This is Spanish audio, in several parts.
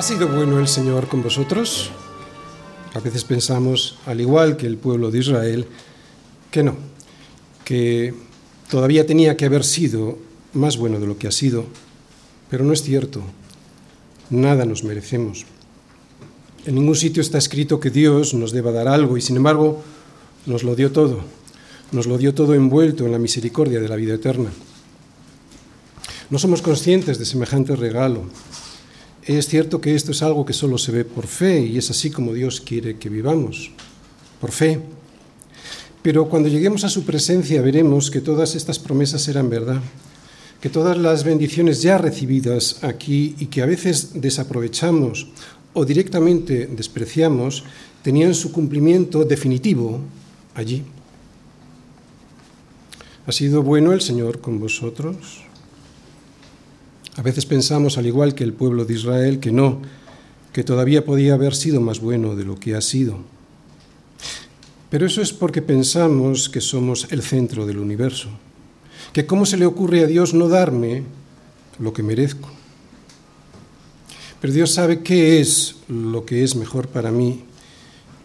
¿Ha sido bueno el Señor con vosotros? A veces pensamos, al igual que el pueblo de Israel, que no, que todavía tenía que haber sido más bueno de lo que ha sido, pero no es cierto. Nada nos merecemos. En ningún sitio está escrito que Dios nos deba dar algo y sin embargo nos lo dio todo. Nos lo dio todo envuelto en la misericordia de la vida eterna. No somos conscientes de semejante regalo. Es cierto que esto es algo que solo se ve por fe y es así como Dios quiere que vivamos, por fe. Pero cuando lleguemos a su presencia veremos que todas estas promesas eran verdad, que todas las bendiciones ya recibidas aquí y que a veces desaprovechamos o directamente despreciamos, tenían su cumplimiento definitivo allí. ¿Ha sido bueno el Señor con vosotros? A veces pensamos, al igual que el pueblo de Israel, que no, que todavía podía haber sido más bueno de lo que ha sido. Pero eso es porque pensamos que somos el centro del universo, que cómo se le ocurre a Dios no darme lo que merezco. Pero Dios sabe qué es lo que es mejor para mí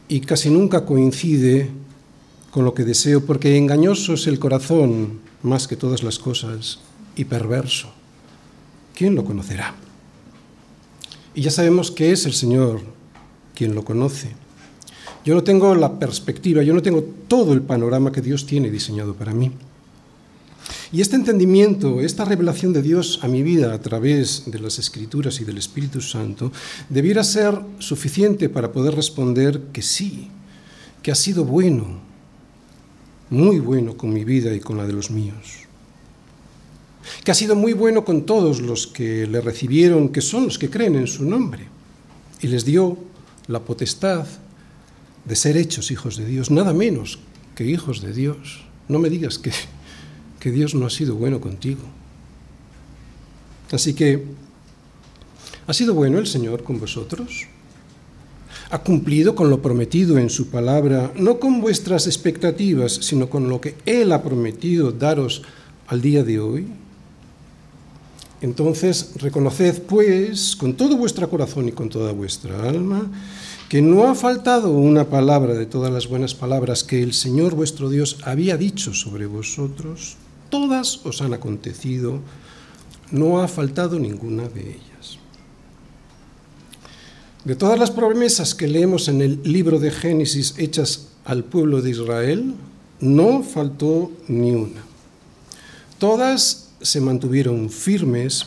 y casi nunca coincide con lo que deseo, porque engañoso es el corazón más que todas las cosas y perverso. ¿Quién lo conocerá? Y ya sabemos que es el Señor quien lo conoce. Yo no tengo la perspectiva, yo no tengo todo el panorama que Dios tiene diseñado para mí. Y este entendimiento, esta revelación de Dios a mi vida a través de las Escrituras y del Espíritu Santo, debiera ser suficiente para poder responder que sí, que ha sido bueno, muy bueno con mi vida y con la de los míos que ha sido muy bueno con todos los que le recibieron, que son los que creen en su nombre, y les dio la potestad de ser hechos hijos de Dios, nada menos que hijos de Dios. No me digas que, que Dios no ha sido bueno contigo. Así que, ¿ha sido bueno el Señor con vosotros? ¿Ha cumplido con lo prometido en su palabra, no con vuestras expectativas, sino con lo que Él ha prometido daros al día de hoy? Entonces, reconoced pues con todo vuestro corazón y con toda vuestra alma que no ha faltado una palabra de todas las buenas palabras que el Señor vuestro Dios había dicho sobre vosotros, todas os han acontecido, no ha faltado ninguna de ellas. De todas las promesas que leemos en el libro de Génesis hechas al pueblo de Israel, no faltó ni una. Todas se mantuvieron firmes,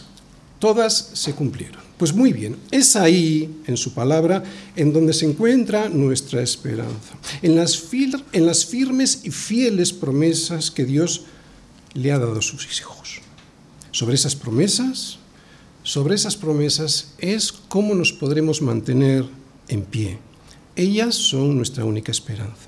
todas se cumplieron. Pues muy bien, es ahí, en su palabra, en donde se encuentra nuestra esperanza, en las, en las firmes y fieles promesas que Dios le ha dado a sus hijos. Sobre esas promesas, sobre esas promesas es cómo nos podremos mantener en pie. Ellas son nuestra única esperanza.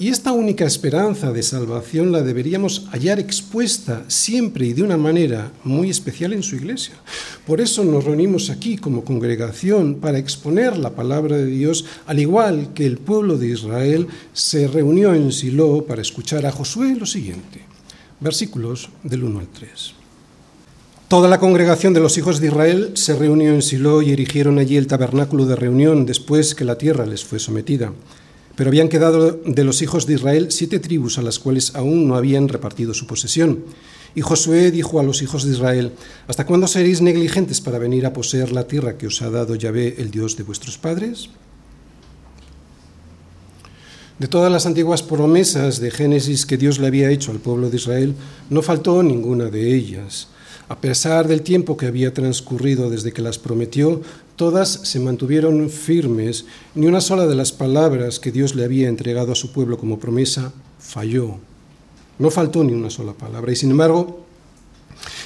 Y esta única esperanza de salvación la deberíamos hallar expuesta siempre y de una manera muy especial en su iglesia. Por eso nos reunimos aquí como congregación para exponer la palabra de Dios, al igual que el pueblo de Israel se reunió en Silo para escuchar a Josué lo siguiente. Versículos del 1 al 3. Toda la congregación de los hijos de Israel se reunió en Silo y erigieron allí el tabernáculo de reunión después que la tierra les fue sometida. Pero habían quedado de los hijos de Israel siete tribus a las cuales aún no habían repartido su posesión. Y Josué dijo a los hijos de Israel, ¿Hasta cuándo seréis negligentes para venir a poseer la tierra que os ha dado Yahvé, el Dios de vuestros padres? De todas las antiguas promesas de Génesis que Dios le había hecho al pueblo de Israel, no faltó ninguna de ellas. A pesar del tiempo que había transcurrido desde que las prometió, Todas se mantuvieron firmes, ni una sola de las palabras que Dios le había entregado a su pueblo como promesa falló. No faltó ni una sola palabra. Y sin embargo,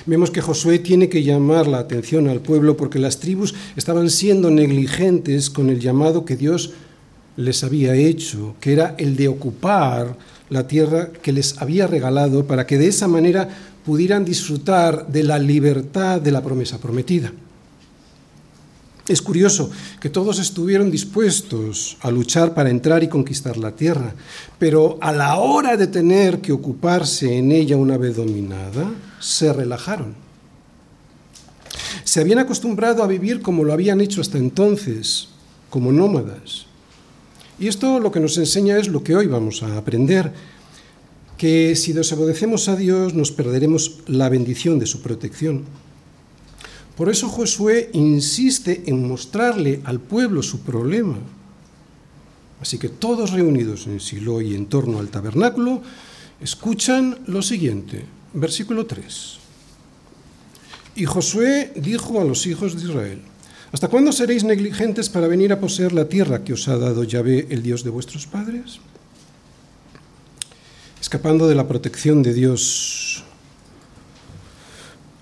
vemos que Josué tiene que llamar la atención al pueblo porque las tribus estaban siendo negligentes con el llamado que Dios les había hecho, que era el de ocupar la tierra que les había regalado para que de esa manera pudieran disfrutar de la libertad de la promesa prometida. Es curioso que todos estuvieron dispuestos a luchar para entrar y conquistar la tierra, pero a la hora de tener que ocuparse en ella una vez dominada, se relajaron. Se habían acostumbrado a vivir como lo habían hecho hasta entonces, como nómadas. Y esto lo que nos enseña es lo que hoy vamos a aprender, que si desobedecemos a Dios nos perderemos la bendición de su protección. Por eso Josué insiste en mostrarle al pueblo su problema. Así que todos reunidos en Silo y en torno al tabernáculo escuchan lo siguiente, versículo 3. Y Josué dijo a los hijos de Israel, ¿hasta cuándo seréis negligentes para venir a poseer la tierra que os ha dado Yahvé, el Dios de vuestros padres? Escapando de la protección de Dios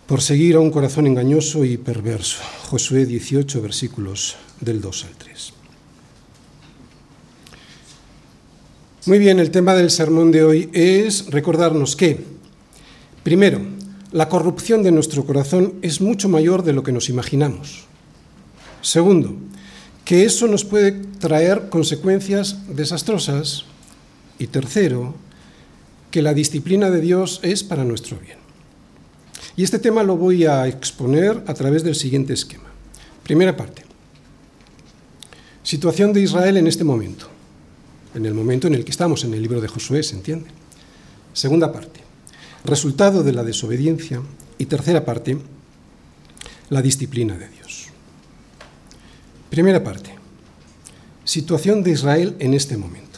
por seguir a un corazón engañoso y perverso. Josué 18, versículos del 2 al 3. Muy bien, el tema del sermón de hoy es recordarnos que, primero, la corrupción de nuestro corazón es mucho mayor de lo que nos imaginamos. Segundo, que eso nos puede traer consecuencias desastrosas. Y tercero, que la disciplina de Dios es para nuestro bien. Y este tema lo voy a exponer a través del siguiente esquema. Primera parte. Situación de Israel en este momento, en el momento en el que estamos en el libro de Josué, ¿se entiende? Segunda parte. Resultado de la desobediencia. Y tercera parte, la disciplina de Dios. Primera parte. Situación de Israel en este momento.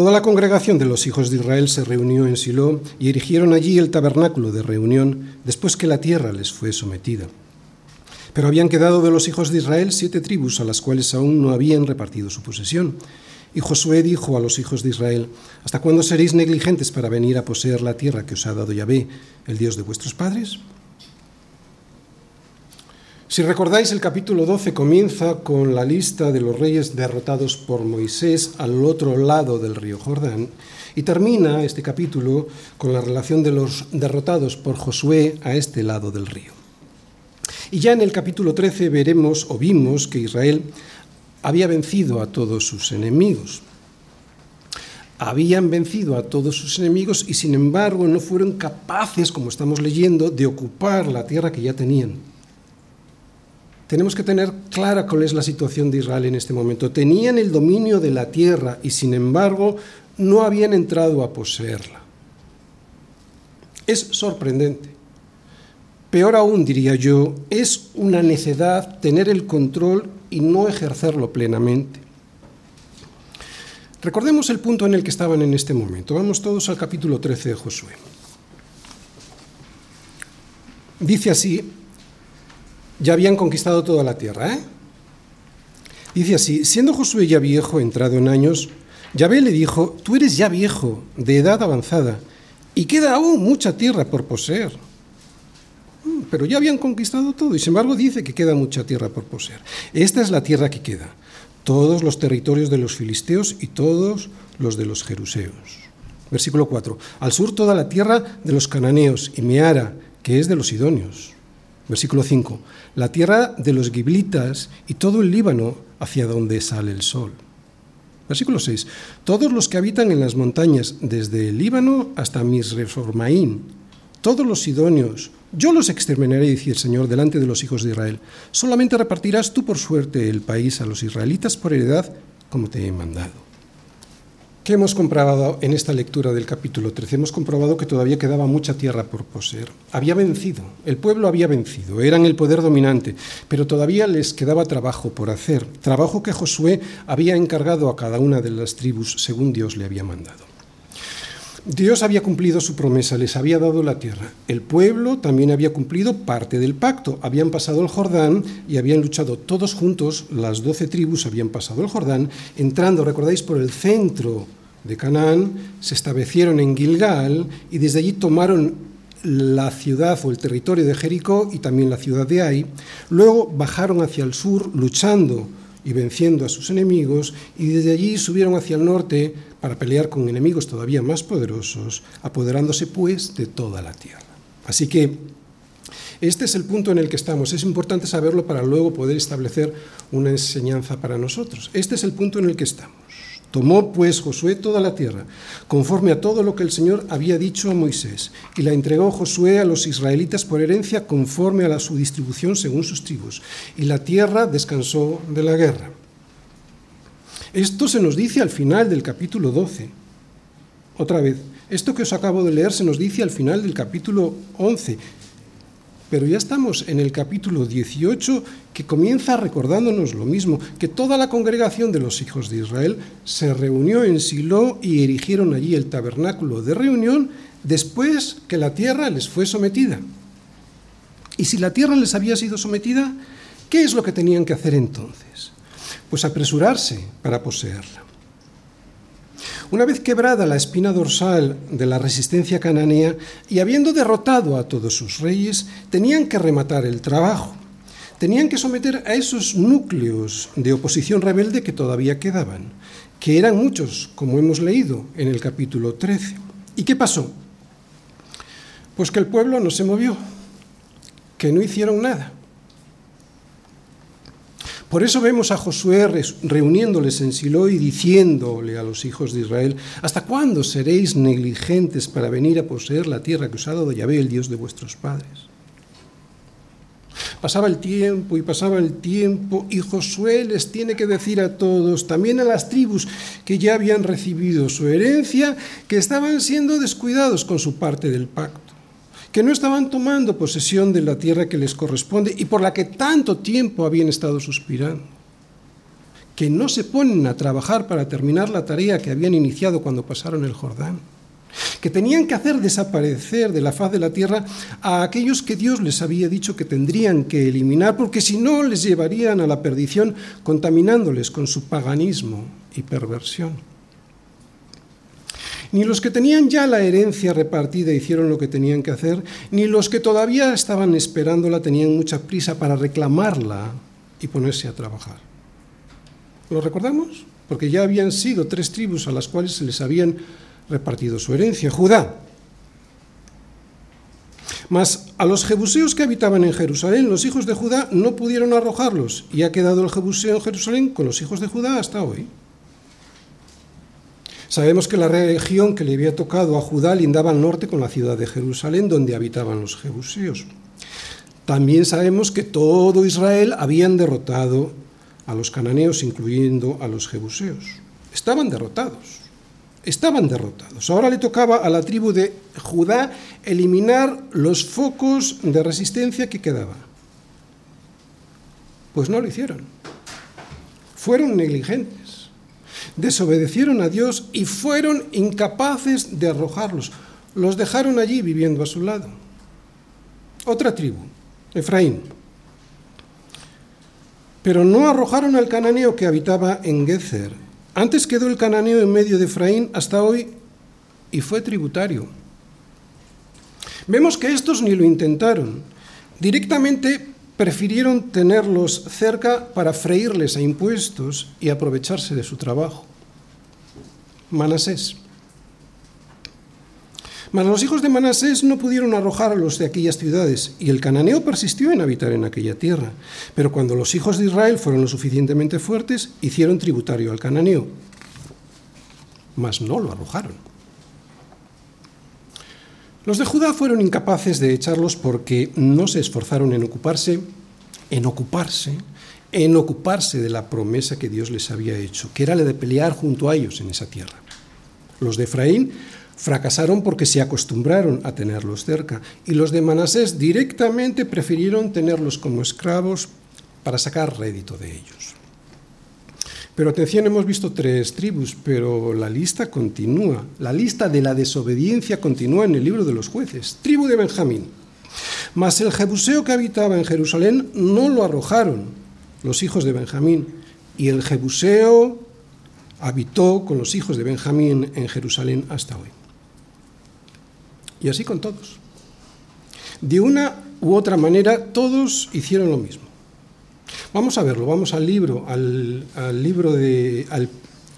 Toda la congregación de los hijos de Israel se reunió en Silo y erigieron allí el tabernáculo de reunión después que la tierra les fue sometida. Pero habían quedado de los hijos de Israel siete tribus a las cuales aún no habían repartido su posesión. Y Josué dijo a los hijos de Israel, ¿Hasta cuándo seréis negligentes para venir a poseer la tierra que os ha dado Yahvé, el Dios de vuestros padres? Si recordáis, el capítulo 12 comienza con la lista de los reyes derrotados por Moisés al otro lado del río Jordán y termina este capítulo con la relación de los derrotados por Josué a este lado del río. Y ya en el capítulo 13 veremos o vimos que Israel había vencido a todos sus enemigos. Habían vencido a todos sus enemigos y sin embargo no fueron capaces, como estamos leyendo, de ocupar la tierra que ya tenían tenemos que tener clara cuál es la situación de Israel en este momento. Tenían el dominio de la tierra y sin embargo no habían entrado a poseerla. Es sorprendente. Peor aún, diría yo, es una necedad tener el control y no ejercerlo plenamente. Recordemos el punto en el que estaban en este momento. Vamos todos al capítulo 13 de Josué. Dice así ya habían conquistado toda la tierra. ¿eh? Dice así, siendo Josué ya viejo, entrado en años, Yahvé le dijo, tú eres ya viejo, de edad avanzada, y queda aún mucha tierra por poseer. Mm, pero ya habían conquistado todo, y sin embargo dice que queda mucha tierra por poseer. Esta es la tierra que queda, todos los territorios de los filisteos y todos los de los jeruseos. Versículo 4. Al sur toda la tierra de los cananeos y Meara, que es de los sidonios Versículo 5. La tierra de los giblitas y todo el Líbano hacia donde sale el sol. Versículo 6. Todos los que habitan en las montañas, desde el Líbano hasta Misreformaín, todos los sidonios, yo los exterminaré, dice el Señor, delante de los hijos de Israel. Solamente repartirás tú por suerte el país a los israelitas por heredad, como te he mandado. ¿Qué hemos comprobado en esta lectura del capítulo 13? Hemos comprobado que todavía quedaba mucha tierra por poseer. Había vencido, el pueblo había vencido, eran el poder dominante, pero todavía les quedaba trabajo por hacer, trabajo que Josué había encargado a cada una de las tribus según Dios le había mandado. Dios había cumplido su promesa, les había dado la tierra. El pueblo también había cumplido parte del pacto. Habían pasado el Jordán y habían luchado todos juntos, las doce tribus habían pasado el Jordán, entrando, recordáis, por el centro de Canaán, se establecieron en Gilgal y desde allí tomaron la ciudad o el territorio de Jericó y también la ciudad de Ai. Luego bajaron hacia el sur luchando y venciendo a sus enemigos y desde allí subieron hacia el norte para pelear con enemigos todavía más poderosos, apoderándose pues de toda la tierra. Así que este es el punto en el que estamos. Es importante saberlo para luego poder establecer una enseñanza para nosotros. Este es el punto en el que estamos. Tomó pues Josué toda la tierra, conforme a todo lo que el Señor había dicho a Moisés, y la entregó Josué a los israelitas por herencia conforme a la, su distribución según sus tribus, y la tierra descansó de la guerra. Esto se nos dice al final del capítulo 12. Otra vez, esto que os acabo de leer se nos dice al final del capítulo 11. Pero ya estamos en el capítulo 18 que comienza recordándonos lo mismo, que toda la congregación de los hijos de Israel se reunió en Silo y erigieron allí el tabernáculo de reunión después que la tierra les fue sometida. Y si la tierra les había sido sometida, ¿qué es lo que tenían que hacer entonces? Pues apresurarse para poseerla. Una vez quebrada la espina dorsal de la resistencia cananea y habiendo derrotado a todos sus reyes, tenían que rematar el trabajo. Tenían que someter a esos núcleos de oposición rebelde que todavía quedaban, que eran muchos, como hemos leído en el capítulo 13. ¿Y qué pasó? Pues que el pueblo no se movió, que no hicieron nada. Por eso vemos a Josué reuniéndoles en Silo y diciéndole a los hijos de Israel, ¿hasta cuándo seréis negligentes para venir a poseer la tierra que os ha dado Yahvé, el Dios de vuestros padres? Pasaba el tiempo y pasaba el tiempo y Josué les tiene que decir a todos, también a las tribus que ya habían recibido su herencia, que estaban siendo descuidados con su parte del pacto que no estaban tomando posesión de la tierra que les corresponde y por la que tanto tiempo habían estado suspirando, que no se ponen a trabajar para terminar la tarea que habían iniciado cuando pasaron el Jordán, que tenían que hacer desaparecer de la faz de la tierra a aquellos que Dios les había dicho que tendrían que eliminar, porque si no les llevarían a la perdición contaminándoles con su paganismo y perversión. Ni los que tenían ya la herencia repartida hicieron lo que tenían que hacer, ni los que todavía estaban esperándola tenían mucha prisa para reclamarla y ponerse a trabajar. ¿Lo recordamos? Porque ya habían sido tres tribus a las cuales se les habían repartido su herencia. Judá. Mas a los jebuseos que habitaban en Jerusalén, los hijos de Judá no pudieron arrojarlos, y ha quedado el jebuseo en Jerusalén con los hijos de Judá hasta hoy. Sabemos que la región que le había tocado a Judá lindaba al norte con la ciudad de Jerusalén, donde habitaban los jebuseos. También sabemos que todo Israel habían derrotado a los cananeos, incluyendo a los jebuseos. Estaban derrotados. Estaban derrotados. Ahora le tocaba a la tribu de Judá eliminar los focos de resistencia que quedaban. Pues no lo hicieron. Fueron negligentes desobedecieron a Dios y fueron incapaces de arrojarlos. Los dejaron allí viviendo a su lado. Otra tribu, Efraín. Pero no arrojaron al cananeo que habitaba en Gezer. Antes quedó el cananeo en medio de Efraín hasta hoy y fue tributario. Vemos que estos ni lo intentaron. Directamente prefirieron tenerlos cerca para freírles a impuestos y aprovecharse de su trabajo. Manasés. Mas los hijos de Manasés no pudieron arrojar a los de aquellas ciudades, y el cananeo persistió en habitar en aquella tierra. Pero cuando los hijos de Israel fueron lo suficientemente fuertes, hicieron tributario al cananeo. Mas no lo arrojaron. Los de Judá fueron incapaces de echarlos porque no se esforzaron en ocuparse, en ocuparse, en ocuparse de la promesa que Dios les había hecho, que era la de pelear junto a ellos en esa tierra. Los de Efraín fracasaron porque se acostumbraron a tenerlos cerca y los de Manasés directamente prefirieron tenerlos como esclavos para sacar rédito de ellos. Pero atención, hemos visto tres tribus, pero la lista continúa. La lista de la desobediencia continúa en el libro de los jueces. Tribu de Benjamín. Mas el jebuseo que habitaba en Jerusalén no lo arrojaron los hijos de Benjamín. Y el jebuseo habitó con los hijos de Benjamín en Jerusalén hasta hoy. Y así con todos. De una u otra manera, todos hicieron lo mismo. Vamos a verlo, vamos al libro, al,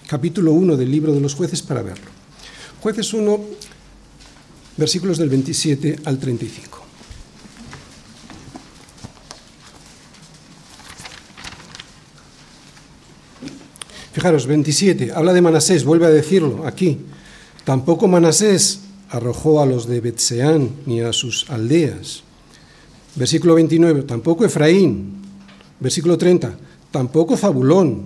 capítulo 1 del libro de los jueces para verlo. Jueces 1, versículos del 27 al 35. Fijaros, 27, habla de Manasés, vuelve a decirlo aquí. Tampoco Manasés arrojó a los de Betseán ni a sus aldeas. Versículo 29, tampoco Efraín. Versículo 30, tampoco Zabulón,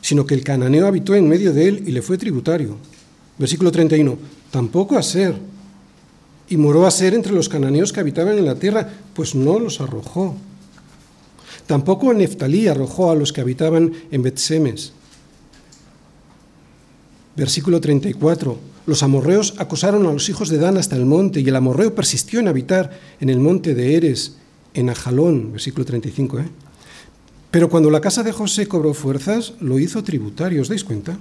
sino que el cananeo habitó en medio de él y le fue tributario. Versículo 31, tampoco Aser. Y moró Aser entre los cananeos que habitaban en la tierra, pues no los arrojó. Tampoco Neftalí arrojó a los que habitaban en Betsemes. Versículo 34. Los amorreos acosaron a los hijos de Dan hasta el monte, y el amorreo persistió en habitar en el monte de Eres, en Ajalón. Versículo 35. ¿eh? Pero cuando la casa de José cobró fuerzas, lo hizo tributario. ¿Os dais cuenta?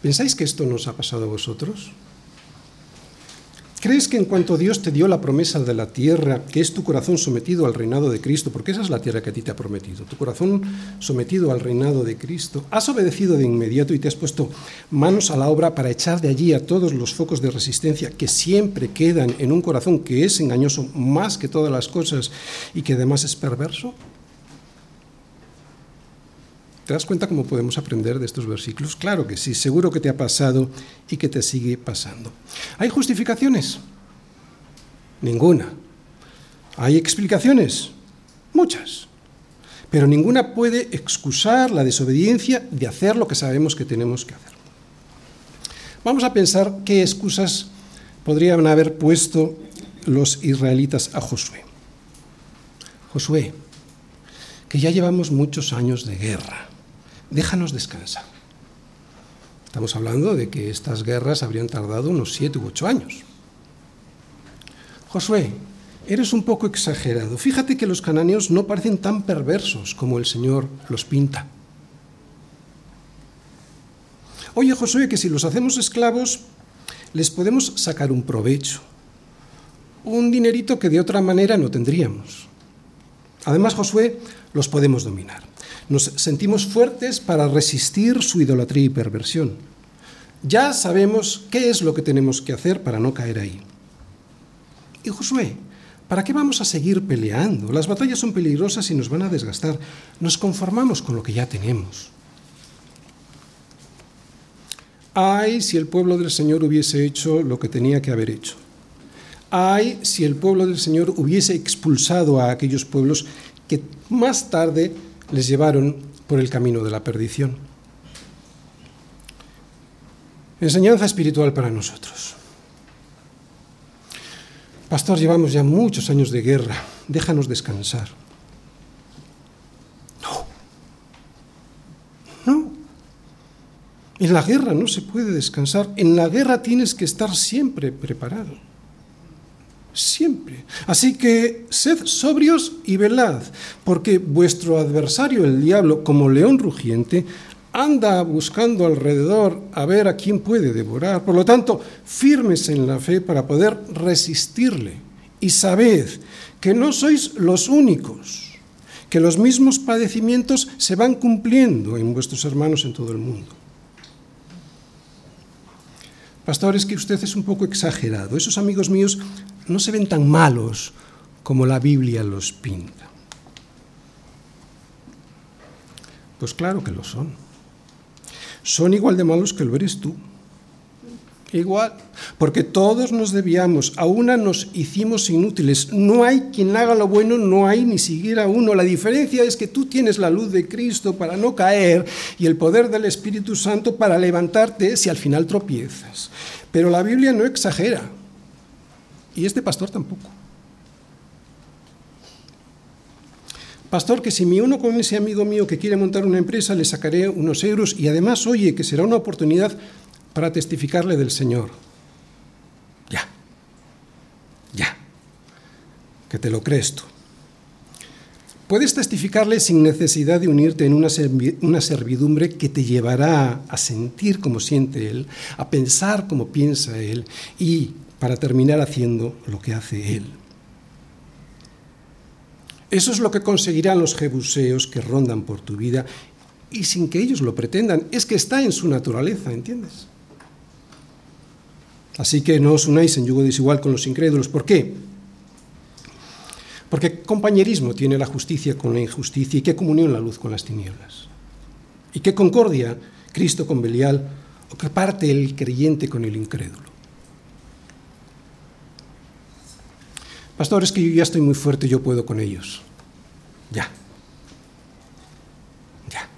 ¿Pensáis que esto nos ha pasado a vosotros? ¿Crees que en cuanto Dios te dio la promesa de la tierra, que es tu corazón sometido al reinado de Cristo, porque esa es la tierra que a ti te ha prometido, tu corazón sometido al reinado de Cristo, has obedecido de inmediato y te has puesto manos a la obra para echar de allí a todos los focos de resistencia que siempre quedan en un corazón que es engañoso más que todas las cosas y que además es perverso? ¿Te das cuenta cómo podemos aprender de estos versículos? Claro que sí, seguro que te ha pasado y que te sigue pasando. ¿Hay justificaciones? Ninguna. ¿Hay explicaciones? Muchas. Pero ninguna puede excusar la desobediencia de hacer lo que sabemos que tenemos que hacer. Vamos a pensar qué excusas podrían haber puesto los israelitas a Josué. Josué, que ya llevamos muchos años de guerra déjanos descansar. Estamos hablando de que estas guerras habrían tardado unos siete u ocho años. Josué, eres un poco exagerado. Fíjate que los cananeos no parecen tan perversos como el Señor los pinta. Oye, Josué, que si los hacemos esclavos, les podemos sacar un provecho, un dinerito que de otra manera no tendríamos. Además, Josué, los podemos dominar. Nos sentimos fuertes para resistir su idolatría y perversión. Ya sabemos qué es lo que tenemos que hacer para no caer ahí. Y Josué, ¿para qué vamos a seguir peleando? Las batallas son peligrosas y nos van a desgastar. Nos conformamos con lo que ya tenemos. Ay, si el pueblo del Señor hubiese hecho lo que tenía que haber hecho. Ay, si el pueblo del Señor hubiese expulsado a aquellos pueblos que más tarde les llevaron por el camino de la perdición. Enseñanza espiritual para nosotros. Pastor, llevamos ya muchos años de guerra, déjanos descansar. No, no. En la guerra no se puede descansar, en la guerra tienes que estar siempre preparado siempre. Así que sed sobrios y velad, porque vuestro adversario, el diablo, como león rugiente, anda buscando alrededor a ver a quién puede devorar. Por lo tanto, firmes en la fe para poder resistirle. Y sabed que no sois los únicos, que los mismos padecimientos se van cumpliendo en vuestros hermanos en todo el mundo. Pastor, es que usted es un poco exagerado. Esos amigos míos no se ven tan malos como la Biblia los pinta. Pues claro que lo son. Son igual de malos que lo eres tú. Igual, porque todos nos debíamos, a una nos hicimos inútiles. No hay quien haga lo bueno, no hay ni siquiera uno. La diferencia es que tú tienes la luz de Cristo para no caer y el poder del Espíritu Santo para levantarte si al final tropiezas. Pero la Biblia no exagera. Y este pastor tampoco. Pastor, que si me uno con ese amigo mío que quiere montar una empresa, le sacaré unos euros y además, oye, que será una oportunidad para testificarle del Señor. Ya, ya, que te lo crees tú. Puedes testificarle sin necesidad de unirte en una, servidumbre que te llevará a sentir como siente Él, a pensar como piensa Él y para terminar haciendo lo que hace Él. Eso es lo que conseguirán los jebuseos que rondan por tu vida y sin que ellos lo pretendan. Es que está en su naturaleza, ¿entiendes? Así que no os unáis en yugo desigual con los incrédulos. ¿Por qué? Porque compañerismo tiene la justicia con la injusticia y qué comunión la luz con las tinieblas. Y qué concordia Cristo con Belial o qué parte el creyente con el incrédulo. Pastor, es que yo ya estoy muy fuerte, yo puedo con ellos. Ya. Ya.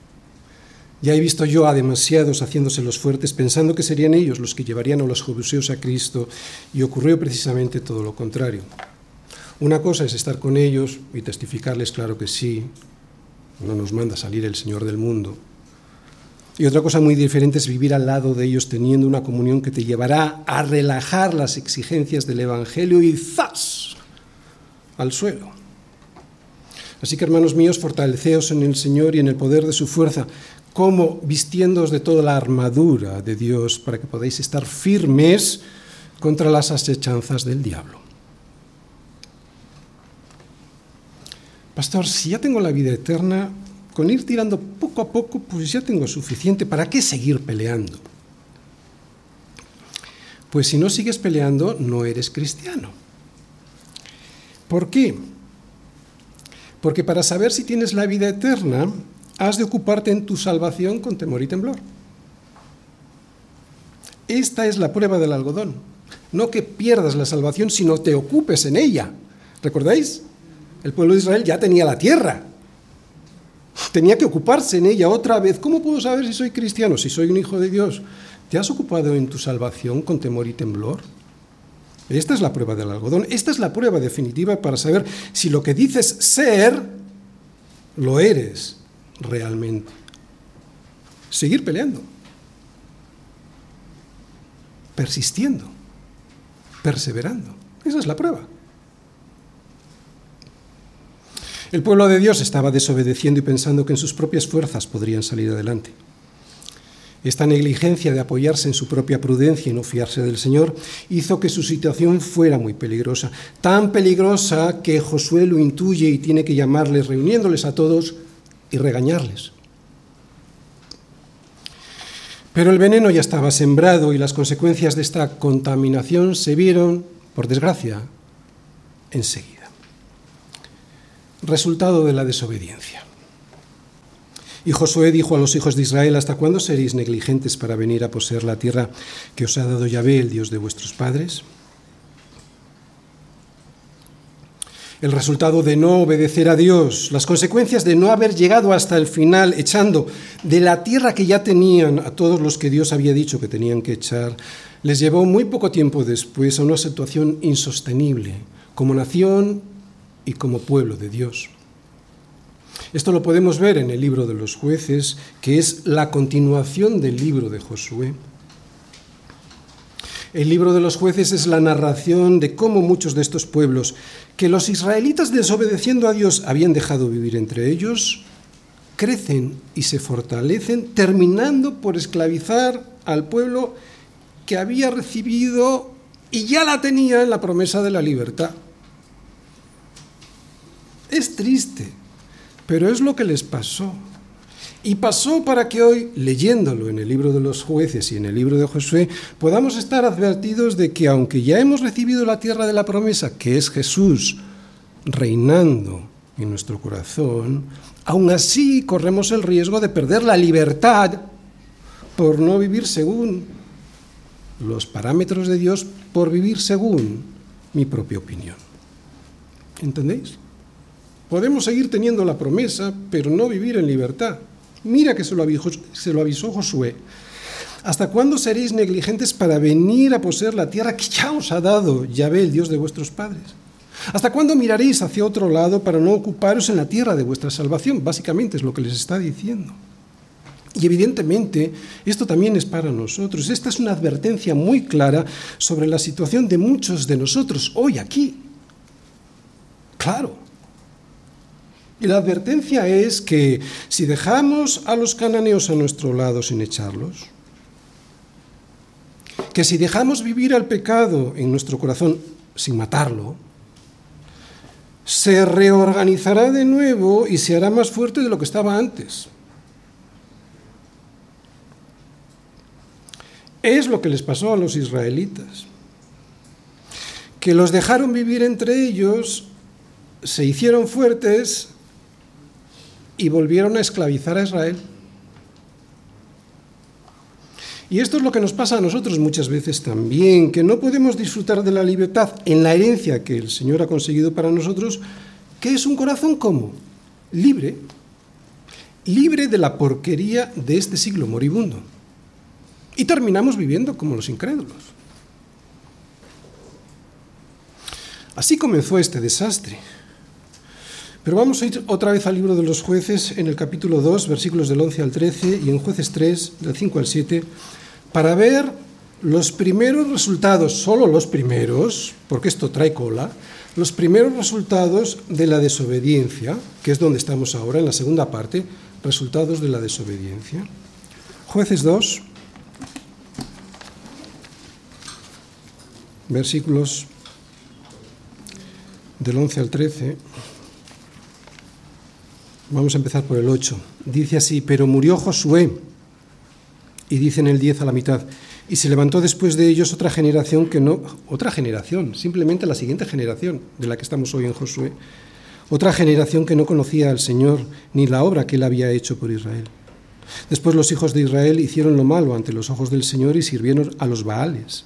Ya he visto yo a demasiados haciéndose los fuertes pensando que serían ellos los que llevarían a los jebuseos a Cristo y ocurrió precisamente todo lo contrario. Una cosa es estar con ellos y testificarles, claro que sí, no nos manda salir el Señor del mundo. Y otra cosa muy diferente es vivir al lado de ellos teniendo una comunión que te llevará a relajar las exigencias del Evangelio y ¡zas! Al suelo. Así que hermanos míos, fortaleceos en el Señor y en el poder de su fuerza, como vistiéndoos de toda la armadura de Dios para que podáis estar firmes contra las asechanzas del diablo. Pastor, si ya tengo la vida eterna, con ir tirando poco a poco, pues ya tengo suficiente. ¿Para qué seguir peleando? Pues si no sigues peleando, no eres cristiano. ¿Por qué? Porque para saber si tienes la vida eterna, has de ocuparte en tu salvación con temor y temblor. Esta es la prueba del algodón. No que pierdas la salvación, sino te ocupes en ella. ¿Recordáis? El pueblo de Israel ya tenía la tierra. Tenía que ocuparse en ella otra vez. ¿Cómo puedo saber si soy cristiano, si soy un hijo de Dios? ¿Te has ocupado en tu salvación con temor y temblor? Esta es la prueba del algodón. Esta es la prueba definitiva para saber si lo que dices ser, lo eres realmente. Seguir peleando. Persistiendo. Perseverando. Esa es la prueba. El pueblo de Dios estaba desobedeciendo y pensando que en sus propias fuerzas podrían salir adelante. Esta negligencia de apoyarse en su propia prudencia y no fiarse del Señor hizo que su situación fuera muy peligrosa, tan peligrosa que Josué lo intuye y tiene que llamarles, reuniéndoles a todos y regañarles. Pero el veneno ya estaba sembrado y las consecuencias de esta contaminación se vieron, por desgracia, enseguida resultado de la desobediencia. Y Josué dijo a los hijos de Israel, ¿hasta cuándo seréis negligentes para venir a poseer la tierra que os ha dado Yahvé, el Dios de vuestros padres? El resultado de no obedecer a Dios, las consecuencias de no haber llegado hasta el final echando de la tierra que ya tenían a todos los que Dios había dicho que tenían que echar, les llevó muy poco tiempo después a una situación insostenible como nación y como pueblo de Dios. Esto lo podemos ver en el libro de los jueces, que es la continuación del libro de Josué. El libro de los jueces es la narración de cómo muchos de estos pueblos, que los israelitas desobedeciendo a Dios habían dejado vivir entre ellos, crecen y se fortalecen, terminando por esclavizar al pueblo que había recibido y ya la tenía en la promesa de la libertad. Es triste, pero es lo que les pasó. Y pasó para que hoy, leyéndolo en el libro de los jueces y en el libro de Josué, podamos estar advertidos de que aunque ya hemos recibido la tierra de la promesa, que es Jesús reinando en nuestro corazón, aún así corremos el riesgo de perder la libertad por no vivir según los parámetros de Dios, por vivir según mi propia opinión. ¿Entendéis? Podemos seguir teniendo la promesa, pero no vivir en libertad. Mira que se lo avisó, se Josué. ¿Hasta cuándo seréis negligentes para venir a poseer la tierra que ya os ha dado Yahvé, el Dios de vuestros padres? ¿Hasta cuándo miraréis hacia otro lado para no ocuparos en la tierra de vuestra salvación? Básicamente es lo que les está diciendo. Y evidentemente esto también es para nosotros. Esta es una advertencia muy clara sobre la situación de muchos de nosotros hoy aquí. Claro, y la advertencia es que si dejamos a los cananeos a nuestro lado sin echarlos, que si dejamos vivir al pecado en nuestro corazón sin matarlo, se reorganizará de nuevo y se hará más fuerte de lo que estaba antes. Es lo que les pasó a los israelitas, que los dejaron vivir entre ellos se hicieron fuertes y volvieron a esclavizar a Israel. Y esto es lo que nos pasa a nosotros muchas veces también, que no podemos disfrutar de la libertad en la herencia que el Señor ha conseguido para nosotros, que es un corazón como libre, libre de la porquería de este siglo moribundo. Y terminamos viviendo como los incrédulos. Así comenzó este desastre. Pero vamos a ir otra vez al libro de los jueces en el capítulo 2, versículos del 11 al 13 y en jueces 3, del 5 al 7, para ver los primeros resultados, solo los primeros, porque esto trae cola, los primeros resultados de la desobediencia, que es donde estamos ahora, en la segunda parte, resultados de la desobediencia. Jueces 2, versículos del 11 al 13. Vamos a empezar por el 8. Dice así, pero murió Josué, y dice en el 10 a la mitad, y se levantó después de ellos otra generación que no, otra generación, simplemente la siguiente generación de la que estamos hoy en Josué, otra generación que no conocía al Señor ni la obra que él había hecho por Israel. Después los hijos de Israel hicieron lo malo ante los ojos del Señor y sirvieron a los Baales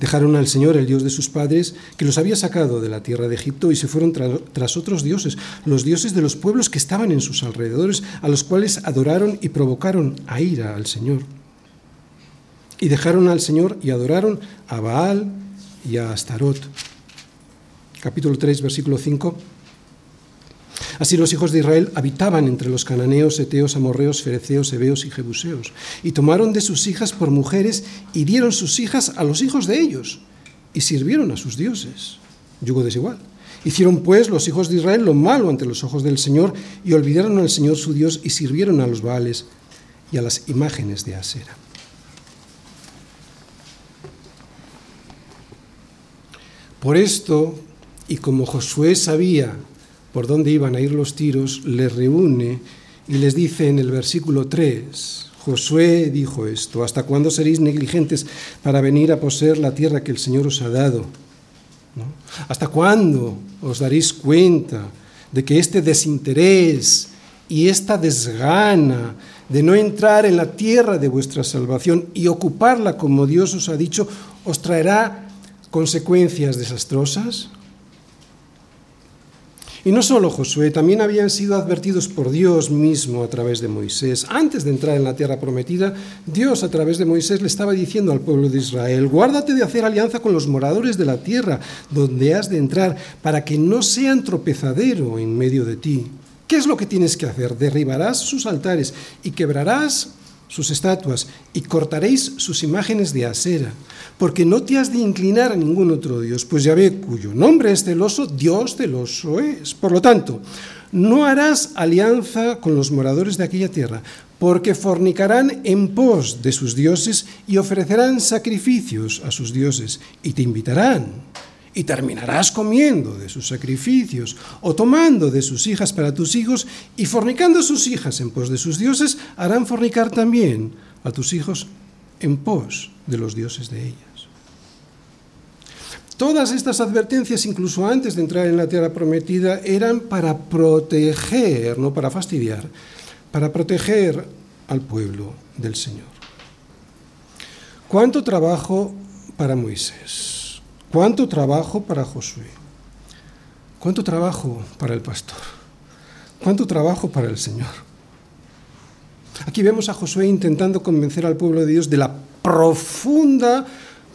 Dejaron al Señor, el Dios de sus padres, que los había sacado de la tierra de Egipto y se fueron tras otros dioses, los dioses de los pueblos que estaban en sus alrededores, a los cuales adoraron y provocaron a ira al Señor. Y dejaron al Señor y adoraron a Baal y a Astarot. Capítulo 3, versículo 5. Así los hijos de Israel habitaban entre los cananeos, eteos, amorreos, fereceos, heveos y jebuseos, y tomaron de sus hijas por mujeres y dieron sus hijas a los hijos de ellos, y sirvieron a sus dioses. Yugo desigual. Hicieron pues los hijos de Israel lo malo ante los ojos del Señor, y olvidaron al Señor su Dios, y sirvieron a los Baales y a las imágenes de Asera. Por esto, y como Josué sabía por dónde iban a ir los tiros, les reúne y les dice en el versículo 3, Josué dijo esto, ¿hasta cuándo seréis negligentes para venir a poseer la tierra que el Señor os ha dado? ¿Hasta cuándo os daréis cuenta de que este desinterés y esta desgana de no entrar en la tierra de vuestra salvación y ocuparla como Dios os ha dicho, os traerá consecuencias desastrosas? Y no solo Josué, también habían sido advertidos por Dios mismo a través de Moisés. Antes de entrar en la tierra prometida, Dios a través de Moisés le estaba diciendo al pueblo de Israel, guárdate de hacer alianza con los moradores de la tierra donde has de entrar, para que no sean tropezadero en medio de ti. ¿Qué es lo que tienes que hacer? Derribarás sus altares y quebrarás sus estatuas y cortaréis sus imágenes de acera, porque no te has de inclinar a ningún otro Dios, pues ya ve cuyo nombre es celoso, Dios celoso es. Por lo tanto, no harás alianza con los moradores de aquella tierra, porque fornicarán en pos de sus dioses y ofrecerán sacrificios a sus dioses, y te invitarán y terminarás comiendo de sus sacrificios o tomando de sus hijas para tus hijos y fornicando sus hijas en pos de sus dioses, harán fornicar también a tus hijos en pos de los dioses de ellas. Todas estas advertencias, incluso antes de entrar en la tierra prometida, eran para proteger, no para fastidiar, para proteger al pueblo del Señor. ¿Cuánto trabajo para Moisés? ¿Cuánto trabajo para Josué? ¿Cuánto trabajo para el pastor? ¿Cuánto trabajo para el Señor? Aquí vemos a Josué intentando convencer al pueblo de Dios de la profunda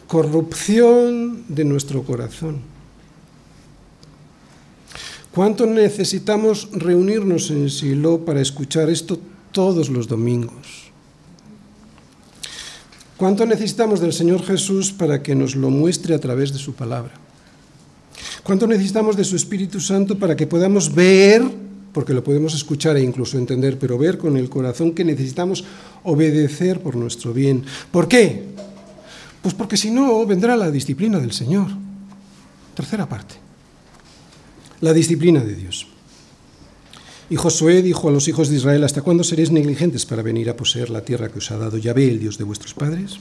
corrupción de nuestro corazón. ¿Cuánto necesitamos reunirnos en Silo para escuchar esto todos los domingos? ¿Cuánto necesitamos del Señor Jesús para que nos lo muestre a través de su palabra? ¿Cuánto necesitamos de su Espíritu Santo para que podamos ver, porque lo podemos escuchar e incluso entender, pero ver con el corazón que necesitamos obedecer por nuestro bien? ¿Por qué? Pues porque si no, vendrá la disciplina del Señor. Tercera parte. La disciplina de Dios. Y Josué dijo a los hijos de Israel, ¿hasta cuándo seréis negligentes para venir a poseer la tierra que os ha dado Yahvé, el Dios de vuestros padres?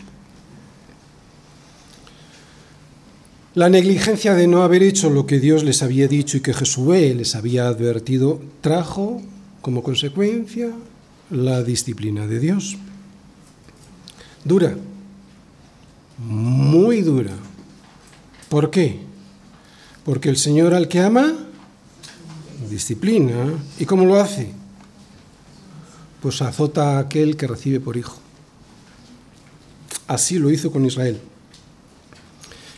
La negligencia de no haber hecho lo que Dios les había dicho y que Josué les había advertido trajo como consecuencia la disciplina de Dios. Dura, muy dura. ¿Por qué? Porque el Señor al que ama, disciplina. ¿Y cómo lo hace? Pues azota a aquel que recibe por hijo. Así lo hizo con Israel.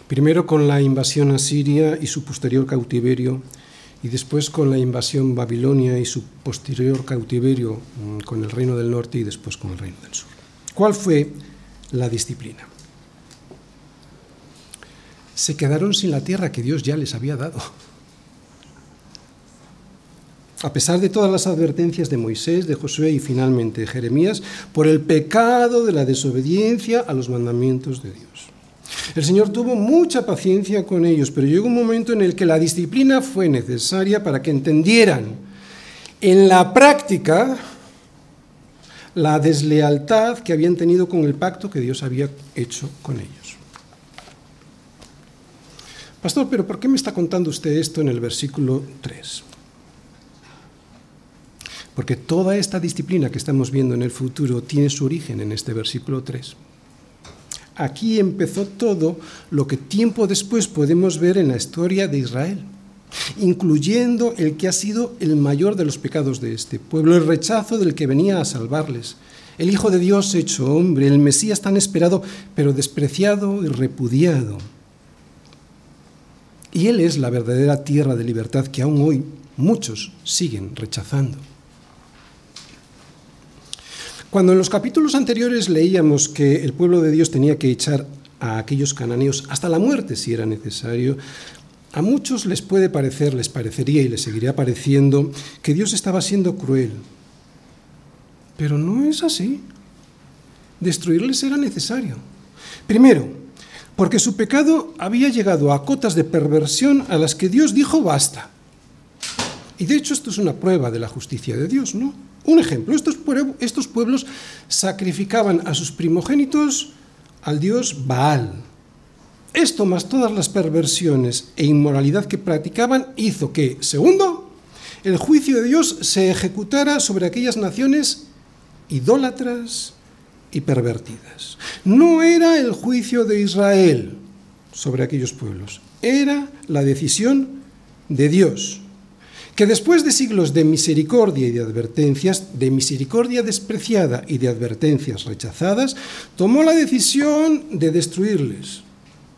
Primero con la invasión a Siria y su posterior cautiverio, y después con la invasión babilonia y su posterior cautiverio mm, con el reino del norte y después con el reino del sur. ¿Cuál fue la disciplina? Se quedaron sin la tierra que Dios ya les había dado. A pesar de todas las advertencias de Moisés, de Josué y finalmente de Jeremías, por el pecado de la desobediencia a los mandamientos de Dios. El Señor tuvo mucha paciencia con ellos, pero llegó un momento en el que la disciplina fue necesaria para que entendieran en la práctica la deslealtad que habían tenido con el pacto que Dios había hecho con ellos. Pastor, pero ¿por qué me está contando usted esto en el versículo 3? Porque toda esta disciplina que estamos viendo en el futuro tiene su origen en este versículo 3. Aquí empezó todo lo que tiempo después podemos ver en la historia de Israel, incluyendo el que ha sido el mayor de los pecados de este pueblo, el rechazo del que venía a salvarles, el Hijo de Dios hecho hombre, el Mesías tan esperado, pero despreciado y repudiado. Y Él es la verdadera tierra de libertad que aún hoy muchos siguen rechazando. Cuando en los capítulos anteriores leíamos que el pueblo de Dios tenía que echar a aquellos cananeos hasta la muerte si era necesario, a muchos les puede parecer, les parecería y les seguiría pareciendo que Dios estaba siendo cruel. Pero no es así. Destruirles era necesario. Primero, porque su pecado había llegado a cotas de perversión a las que Dios dijo basta. Y de hecho esto es una prueba de la justicia de Dios, ¿no? Un ejemplo, estos, pueblos sacrificaban a sus primogénitos al dios Baal. Esto más todas las perversiones e inmoralidad que practicaban hizo que, segundo, el juicio de Dios se ejecutara sobre aquellas naciones idólatras y pervertidas. No era el juicio de Israel sobre aquellos pueblos, era la decisión de Dios que después de siglos de misericordia y de advertencias, de misericordia despreciada y de advertencias rechazadas, tomó la decisión de destruirles.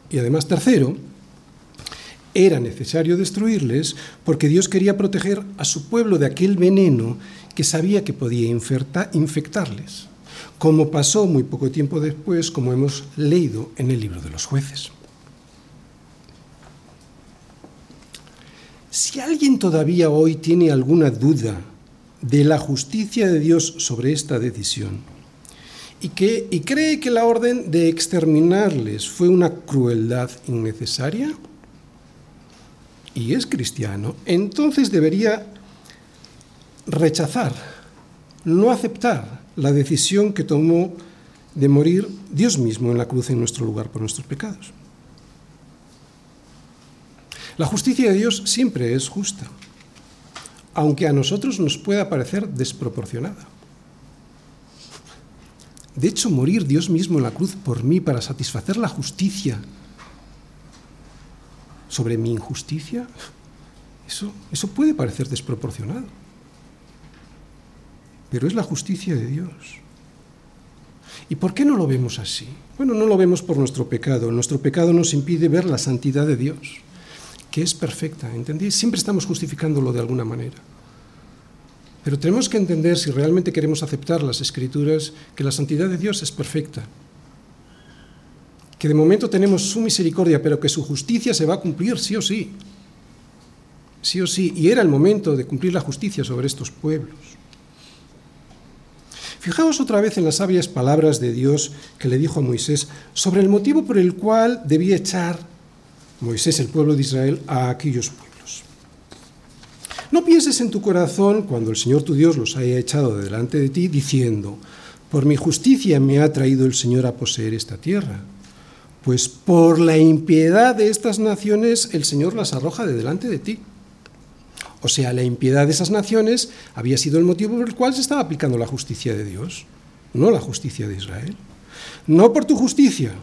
Y además, tercero, era necesario destruirles porque Dios quería proteger a su pueblo de aquel veneno que sabía que podía infectarles, como pasó muy poco tiempo después, como hemos leído en el libro de los jueces. Si alguien todavía hoy tiene alguna duda de la justicia de Dios sobre esta decisión y, que, y cree que la orden de exterminarles fue una crueldad innecesaria y es cristiano, entonces debería rechazar, no aceptar la decisión que tomó de morir Dios mismo en la cruz en nuestro lugar por nuestros pecados. La justicia de Dios siempre es justa, aunque a nosotros nos pueda parecer desproporcionada. De hecho, morir Dios mismo en la cruz por mí para satisfacer la justicia sobre mi injusticia, eso, eso puede parecer desproporcionado. Pero es la justicia de Dios. ¿Y por qué no lo vemos así? Bueno, no lo vemos por nuestro pecado. Nuestro pecado nos impide ver la santidad de Dios que es perfecta, ¿entendéis? Siempre estamos justificándolo de alguna manera. Pero tenemos que entender, si realmente queremos aceptar las escrituras, que la santidad de Dios es perfecta. Que de momento tenemos su misericordia, pero que su justicia se va a cumplir sí o sí. Sí o sí. Y era el momento de cumplir la justicia sobre estos pueblos. Fijaos otra vez en las sabias palabras de Dios que le dijo a Moisés sobre el motivo por el cual debía echar Moisés, el pueblo de Israel, a aquellos pueblos. No pienses en tu corazón cuando el Señor tu Dios los haya echado de delante de ti, diciendo, por mi justicia me ha traído el Señor a poseer esta tierra. Pues por la impiedad de estas naciones el Señor las arroja de delante de ti. O sea, la impiedad de esas naciones había sido el motivo por el cual se estaba aplicando la justicia de Dios, no la justicia de Israel. No por tu justicia,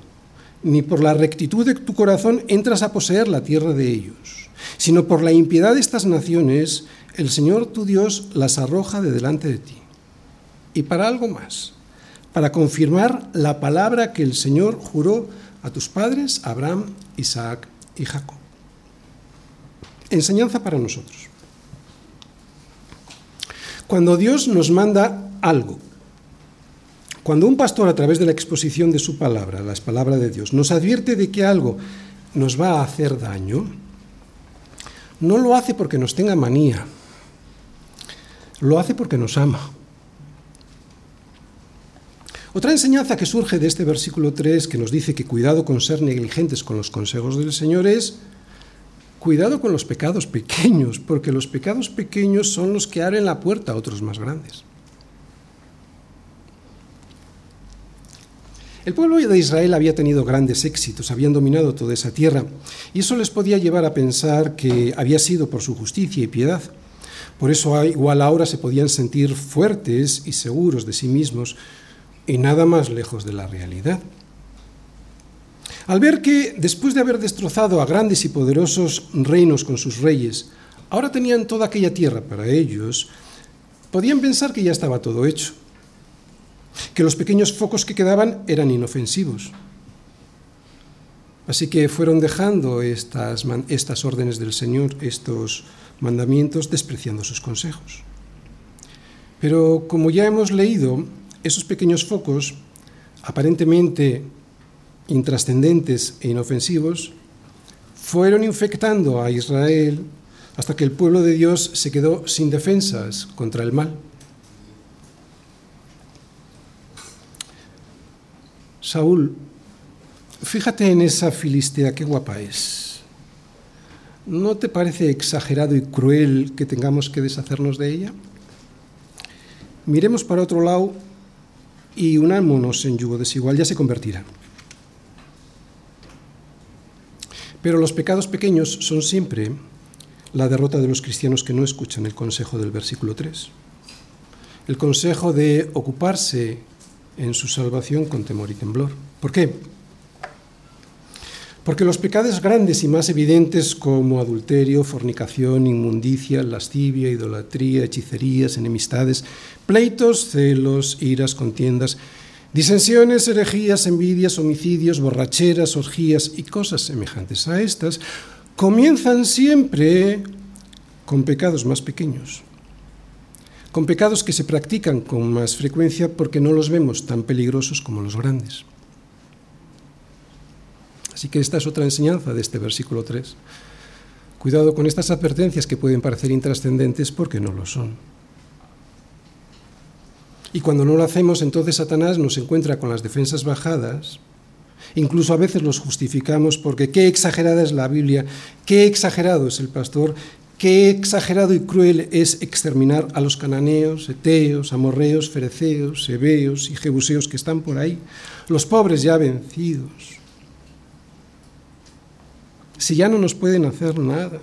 ni por la rectitud de tu corazón entras a poseer la tierra de ellos, sino por la impiedad de estas naciones, el Señor tu Dios las arroja de delante de ti. Y para algo más, para confirmar la palabra que el Señor juró a tus padres, Abraham, Isaac y Jacob. Enseñanza para nosotros. Cuando Dios nos manda algo, cuando un pastor a través de la exposición de su palabra, la palabra de Dios, nos advierte de que algo nos va a hacer daño, no lo hace porque nos tenga manía, lo hace porque nos ama. Otra enseñanza que surge de este versículo 3 que nos dice que cuidado con ser negligentes con los consejos del Señor es Cuidado con los pecados pequeños, porque los pecados pequeños son los que abren la puerta a otros más grandes. El pueblo de Israel había tenido grandes éxitos, habían dominado toda esa tierra, y eso les podía llevar a pensar que había sido por su justicia y piedad. Por eso igual ahora se podían sentir fuertes y seguros de sí mismos y nada más lejos de la realidad. Al ver que, después de haber destrozado a grandes y poderosos reinos con sus reyes, ahora tenían toda aquella tierra para ellos, podían pensar que ya estaba todo hecho, que los pequeños focos que quedaban eran inofensivos. Así que fueron dejando estas, estas órdenes del Señor, estos mandamientos, despreciando sus consejos. Pero como ya hemos leído, esos pequeños focos, aparentemente intrascendentes e inofensivos, fueron infectando a Israel hasta que el pueblo de Dios se quedó sin defensas contra el mal. Saúl, fíjate en esa filistea, qué guapa es. ¿No te parece exagerado y cruel que tengamos que deshacernos de ella? Miremos para otro lado y unámonos en yugo desigual, ya se convertirá. Pero los pecados pequeños son siempre la derrota de los cristianos que no escuchan el consejo del versículo 3. El consejo de ocuparse en su salvación con temor y temblor. ¿Por qué? Porque los pecados grandes y más evidentes como adulterio, fornicación, inmundicia, lascivia, idolatría, hechicerías, enemistades, pleitos, celos, iras, contiendas, Disensiones, herejías, envidias, homicidios, borracheras, orgías y cosas semejantes a estas comienzan siempre con pecados más pequeños, con pecados que se practican con más frecuencia porque no los vemos tan peligrosos como los grandes. Así que esta es otra enseñanza de este versículo 3. Cuidado con estas advertencias que pueden parecer intrascendentes porque no lo son. Y cuando no lo hacemos, entonces Satanás nos encuentra con las defensas bajadas. Incluso a veces los justificamos porque qué exagerada es la Biblia, qué exagerado es el pastor, qué exagerado y cruel es exterminar a los cananeos, eteos, amorreos, fereceos, hebeos y jebuseos que están por ahí, los pobres ya vencidos. Si ya no nos pueden hacer nada,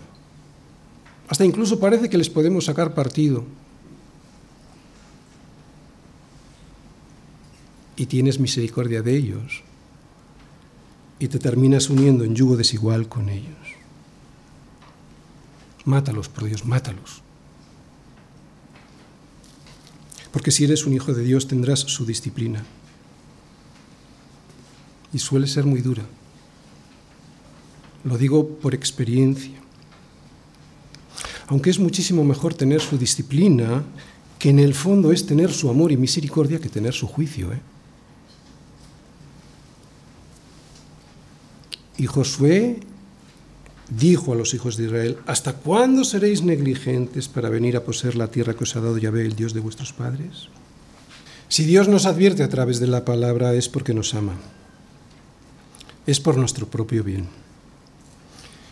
hasta incluso parece que les podemos sacar partido. y tienes misericordia de ellos y te terminas uniendo en yugo desigual con ellos. Mátalos, por Dios, mátalos. Porque si eres un hijo de Dios tendrás su disciplina. Y suele ser muy dura. Lo digo por experiencia. Aunque es muchísimo mejor tener su disciplina, que en el fondo es tener su amor y misericordia que tener su juicio. ¿eh? Y Josué dijo a los hijos de Israel, ¿hasta cuándo seréis negligentes para venir a poseer la tierra que os ha dado Yahvé, el Dios de vuestros padres? Si Dios nos advierte a través de la palabra es porque nos ama, es por nuestro propio bien.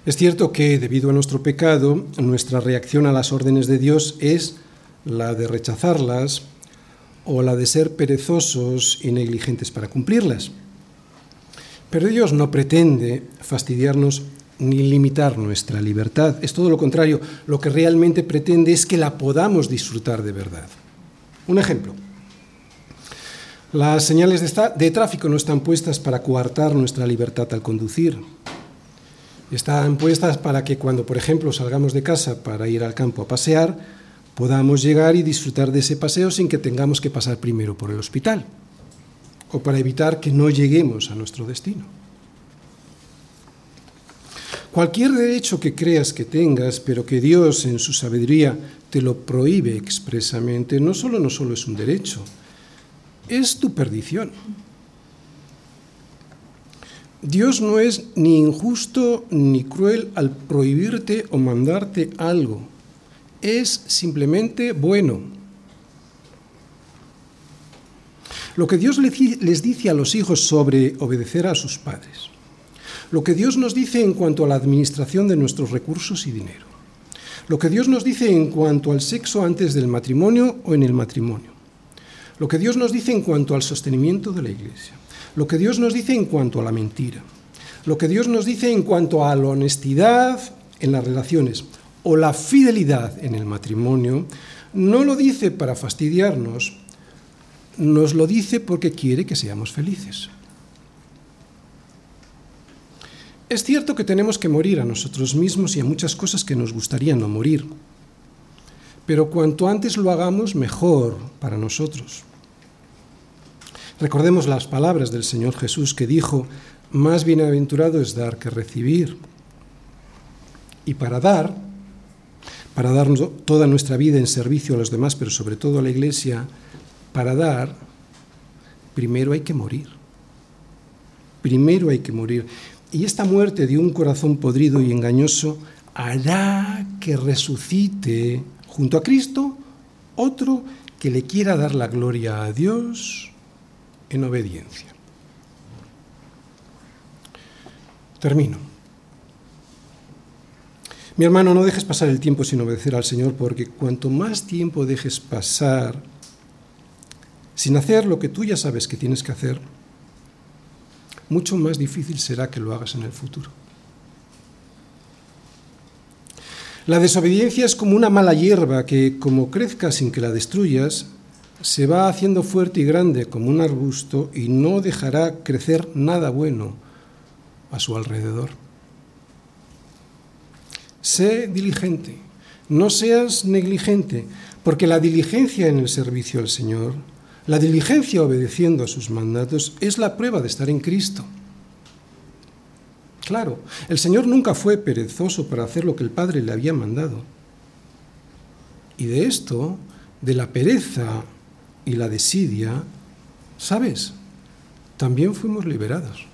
Es cierto que debido a nuestro pecado, nuestra reacción a las órdenes de Dios es la de rechazarlas o la de ser perezosos y negligentes para cumplirlas. Pero Dios no pretende fastidiarnos ni limitar nuestra libertad. Es todo lo contrario. Lo que realmente pretende es que la podamos disfrutar de verdad. Un ejemplo. Las señales de, tráfico no están puestas para coartar nuestra libertad al conducir. Están puestas para que cuando, por ejemplo, salgamos de casa para ir al campo a pasear, podamos llegar y disfrutar de ese paseo sin que tengamos que pasar primero por el hospital o para evitar que no lleguemos a nuestro destino. Cualquier derecho que creas que tengas, pero que Dios en su sabiduría te lo prohíbe expresamente, no solo no solo es un derecho, es tu perdición. Dios no es ni injusto ni cruel al prohibirte o mandarte algo. Es simplemente bueno. Lo que Dios les dice a los hijos sobre obedecer a sus padres. Lo que Dios nos dice en cuanto a la administración de nuestros recursos y dinero. Lo que Dios nos dice en cuanto al sexo antes del matrimonio o en el matrimonio lo que Dios nos dice en cuanto al sostenimiento de la Iglesia, lo que Dios nos dice en cuanto a la mentira, lo que Dios nos dice en cuanto a la honestidad en las relaciones o la fidelidad en el matrimonio, no lo dice para fastidiarnos, nos lo dice porque quiere que seamos felices. Es cierto que tenemos que morir a nosotros mismos y a muchas cosas que nos gustaría no morir, pero cuanto antes lo hagamos, mejor para nosotros. Recordemos las palabras del Señor Jesús que dijo, más bienaventurado es dar que recibir. Y para dar, para dar toda nuestra vida en servicio a los demás, pero sobre todo a la Iglesia, para dar, primero hay que morir. Primero hay que morir. Y esta muerte de un corazón podrido y engañoso hará que resucite junto a Cristo otro que le quiera dar la gloria a Dios en obediencia. Termino. Mi hermano, no dejes pasar el tiempo sin obedecer al Señor, porque cuanto más tiempo dejes pasar sin hacer lo que tú ya sabes que tienes que hacer, mucho más difícil será que lo hagas en el futuro. La desobediencia es como una mala hierba que, como crezca sin que la destruyas, se va haciendo fuerte y grande como un arbusto y no dejará crecer nada bueno a su alrededor. Sé diligente, no seas negligente, porque la diligencia en el servicio al Señor, la diligencia obedeciendo a sus mandatos, es la prueba de estar en Cristo. Claro, el Señor nunca fue perezoso para hacer lo que el Padre le había mandado. Y de esto, de la pereza y la desidia, ¿sabes? También fuimos liberados.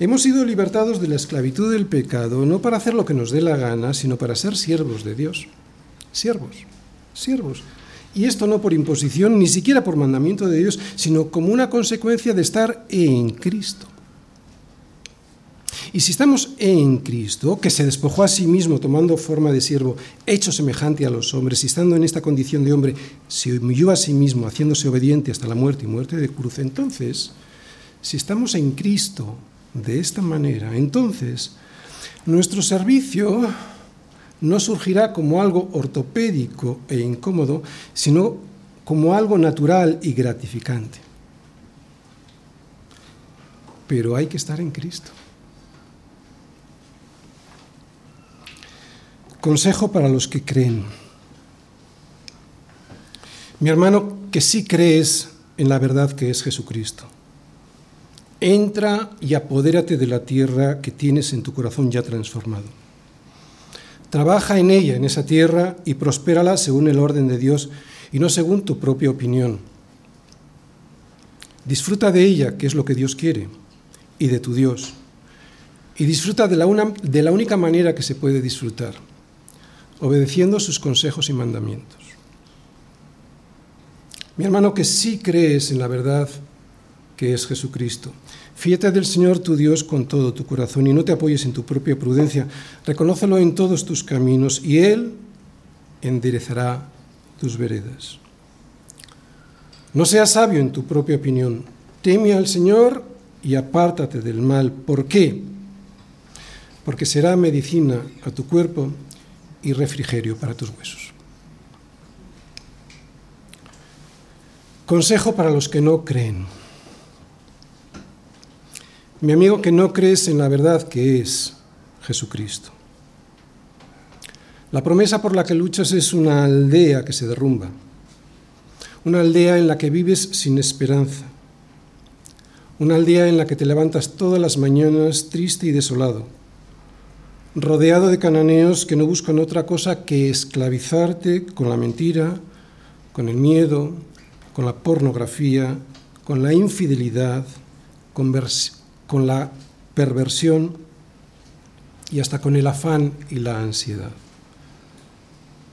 Hemos sido libertados de la esclavitud del pecado no para hacer lo que nos dé la gana, sino para ser siervos de Dios. Siervos, siervos. Y esto no por imposición, ni siquiera por mandamiento de Dios, sino como una consecuencia de estar en Cristo. Y si estamos en Cristo, que se despojó a sí mismo tomando forma de siervo, hecho semejante a los hombres, y estando en esta condición de hombre, se humilló a sí mismo, haciéndose obediente hasta la muerte y muerte de cruz, entonces, si estamos en Cristo de esta manera, entonces nuestro servicio no surgirá como algo ortopédico e incómodo, sino como algo natural y gratificante. Pero hay que estar en Cristo. Consejo para los que creen. Mi hermano, que sí crees en la verdad que es Jesucristo. Entra y apodérate de la tierra que tienes en tu corazón ya transformado. Trabaja en ella, en esa tierra, y prospérala según el orden de Dios y no según tu propia opinión. Disfruta de ella, que es lo que Dios quiere, y de tu Dios. Y disfruta de la, una, de la única manera que se puede disfrutar, obedeciendo sus consejos y mandamientos. Mi hermano, que sí crees en la verdad que es Jesucristo. Fíjate del Señor tu Dios con todo tu corazón y no te apoyes en tu propia prudencia. Reconócelo en todos tus caminos y Él enderezará tus veredas. No seas sabio en tu propia opinión. Teme al Señor y apártate del mal. ¿Por qué? Porque será medicina a tu cuerpo y refrigerio para tus huesos. Consejo para los que no creen. Mi amigo que no crees en la verdad que es Jesucristo. La promesa por la que luchas es una aldea que se derrumba, una aldea en la que vives sin esperanza, una aldea en la que te levantas todas las mañanas triste y desolado, rodeado de cananeos que no buscan otra cosa que esclavizarte con la mentira, con el miedo, con la pornografía, con la infidelidad, con, con la perversión y hasta con el afán y la ansiedad.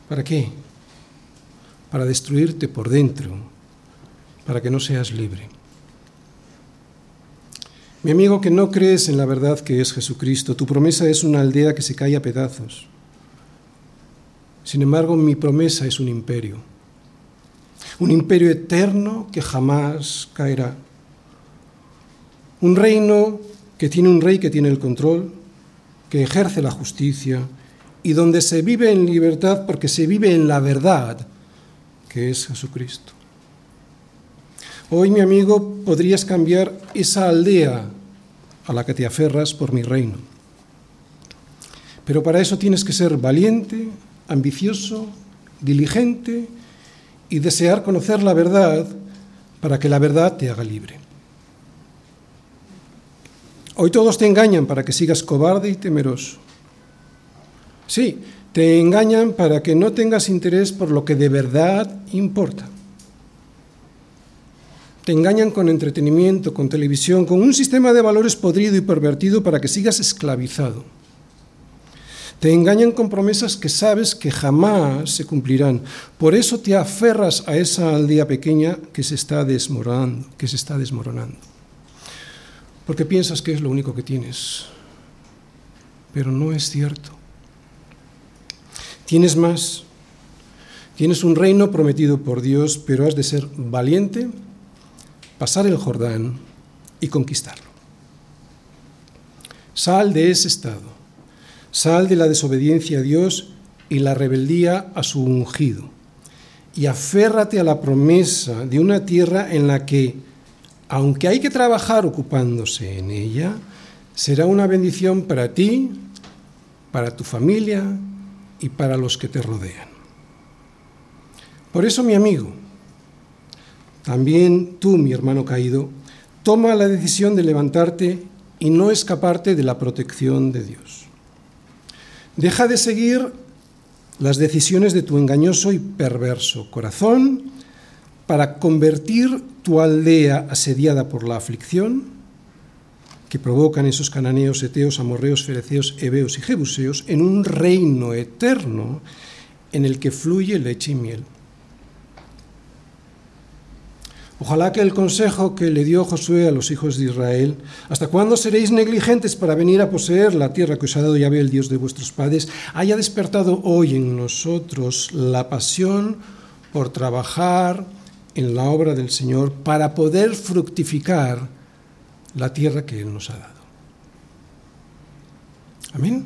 ¿Para qué? Para destruirte por dentro, para que no seas libre. Mi amigo que no crees en la verdad que es Jesucristo, tu promesa es una aldea que se cae a pedazos. Sin embargo, mi promesa es un imperio un imperio eterno que jamás caerá. Un reino que tiene un rey que tiene el control, que ejerce la justicia y donde se vive en libertad porque se vive en la verdad, que es Jesucristo. Hoy, mi amigo, podrías cambiar esa aldea a la que te aferras por mi reino. Pero para eso tienes que ser valiente, ambicioso, diligente y desear conocer la verdad para que la verdad te haga libre. Hoy todos te engañan para que sigas cobarde y temeroso. Sí, te engañan para que no tengas interés por lo que de verdad importa. Te engañan con entretenimiento, con televisión, con un sistema de valores podrido y pervertido para que sigas esclavizado. Te engañan con promesas que sabes que jamás se cumplirán. Por eso te aferras a esa aldea pequeña que se está desmoronando, que se está desmoronando. Porque piensas que es lo único que tienes. Pero no es cierto. Tienes más. Tienes un reino prometido por Dios, pero has de ser valiente, pasar el Jordán y conquistarlo. Sal de ese estado Sal de la desobediencia a Dios y la rebeldía a su ungido. Y aférrate a la promesa de una tierra en la que, aunque hay que trabajar ocupándose en ella, será una bendición para ti, para tu familia y para los que te rodean. Por eso, mi amigo, también tú, mi hermano caído, toma la decisión de levantarte y no escaparte de la protección de Dios. Deja de seguir las decisiones de tu engañoso y perverso corazón para convertir tu aldea asediada por la aflicción que provocan esos cananeos, eteos, amorreos, fereceos, heveos y jebuseos en un reino eterno en el que fluye leche y miel. Ojalá que el consejo que le dio Josué a los hijos de Israel, ¿hasta cuándo seréis negligentes para venir a poseer la tierra que os ha dado Yahvé, el Dios de vuestros padres, haya despertado hoy en nosotros la pasión por trabajar en la obra del Señor para poder fructificar la tierra que Él nos ha dado? Amén.